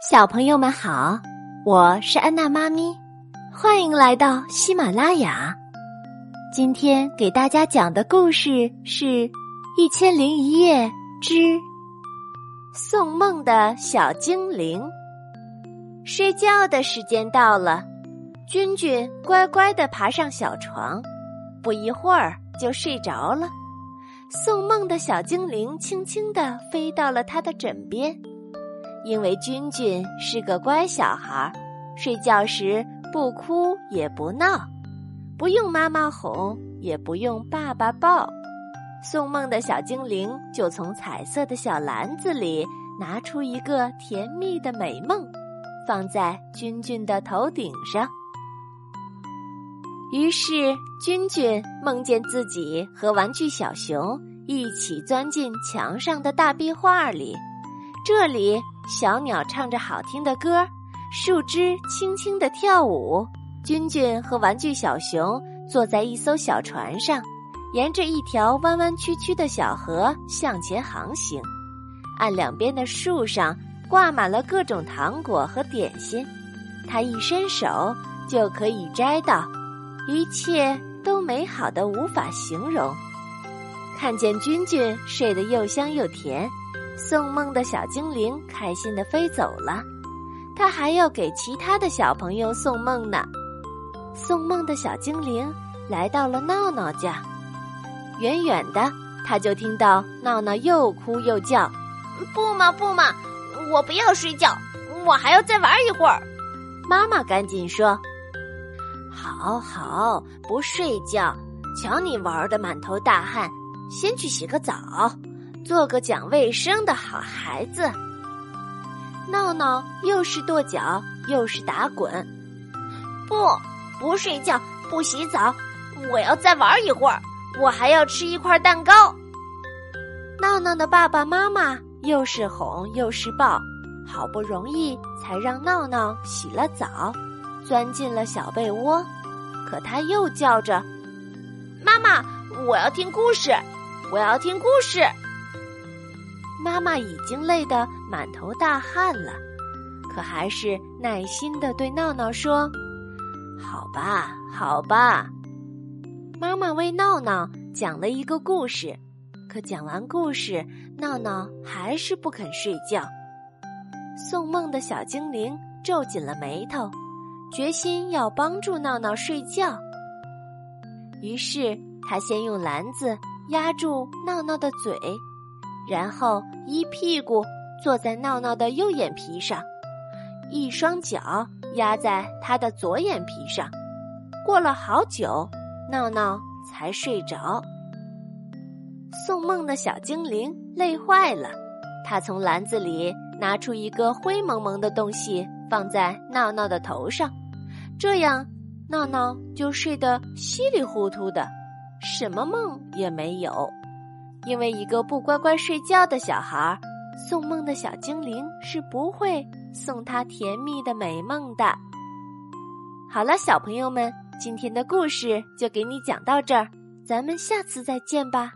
小朋友们好，我是安娜妈咪，欢迎来到喜马拉雅。今天给大家讲的故事是《一千零一夜之送梦的小精灵》。睡觉的时间到了，君君乖乖的爬上小床，不一会儿就睡着了。送梦的小精灵轻轻的飞到了他的枕边。因为君君是个乖小孩，睡觉时不哭也不闹，不用妈妈哄，也不用爸爸抱，送梦的小精灵就从彩色的小篮子里拿出一个甜蜜的美梦，放在君君的头顶上。于是君君梦见自己和玩具小熊一起钻进墙上的大壁画里，这里。小鸟唱着好听的歌，树枝轻轻的跳舞。君君和玩具小熊坐在一艘小船上，沿着一条弯弯曲曲的小河向前航行。岸两边的树上挂满了各种糖果和点心，他一伸手就可以摘到，一切都美好的无法形容。看见君君睡得又香又甜。送梦的小精灵开心的飞走了，他还要给其他的小朋友送梦呢。送梦的小精灵来到了闹闹家，远远的他就听到闹闹又哭又叫：“不嘛不嘛，我不要睡觉，我还要再玩一会儿。”妈妈赶紧说：“好好，不睡觉，瞧你玩的满头大汗，先去洗个澡。”做个讲卫生的好孩子。闹闹又是跺脚又是打滚，不不睡觉不洗澡，我要再玩一会儿，我还要吃一块蛋糕。闹闹的爸爸妈妈又是哄又是抱，好不容易才让闹闹洗了澡，钻进了小被窝，可他又叫着：“妈妈，我要听故事，我要听故事。”妈妈已经累得满头大汗了，可还是耐心的对闹闹说：“好吧，好吧。”妈妈为闹闹讲了一个故事，可讲完故事，闹闹还是不肯睡觉。送梦的小精灵皱紧了眉头，决心要帮助闹闹睡觉。于是他先用篮子压住闹闹的嘴。然后一屁股坐在闹闹的右眼皮上，一双脚压在他的左眼皮上。过了好久，闹闹才睡着。送梦的小精灵累坏了，他从篮子里拿出一个灰蒙蒙的东西，放在闹闹的头上，这样闹闹就睡得稀里糊涂的，什么梦也没有。因为一个不乖乖睡觉的小孩，送梦的小精灵是不会送他甜蜜的美梦的。好了，小朋友们，今天的故事就给你讲到这儿，咱们下次再见吧。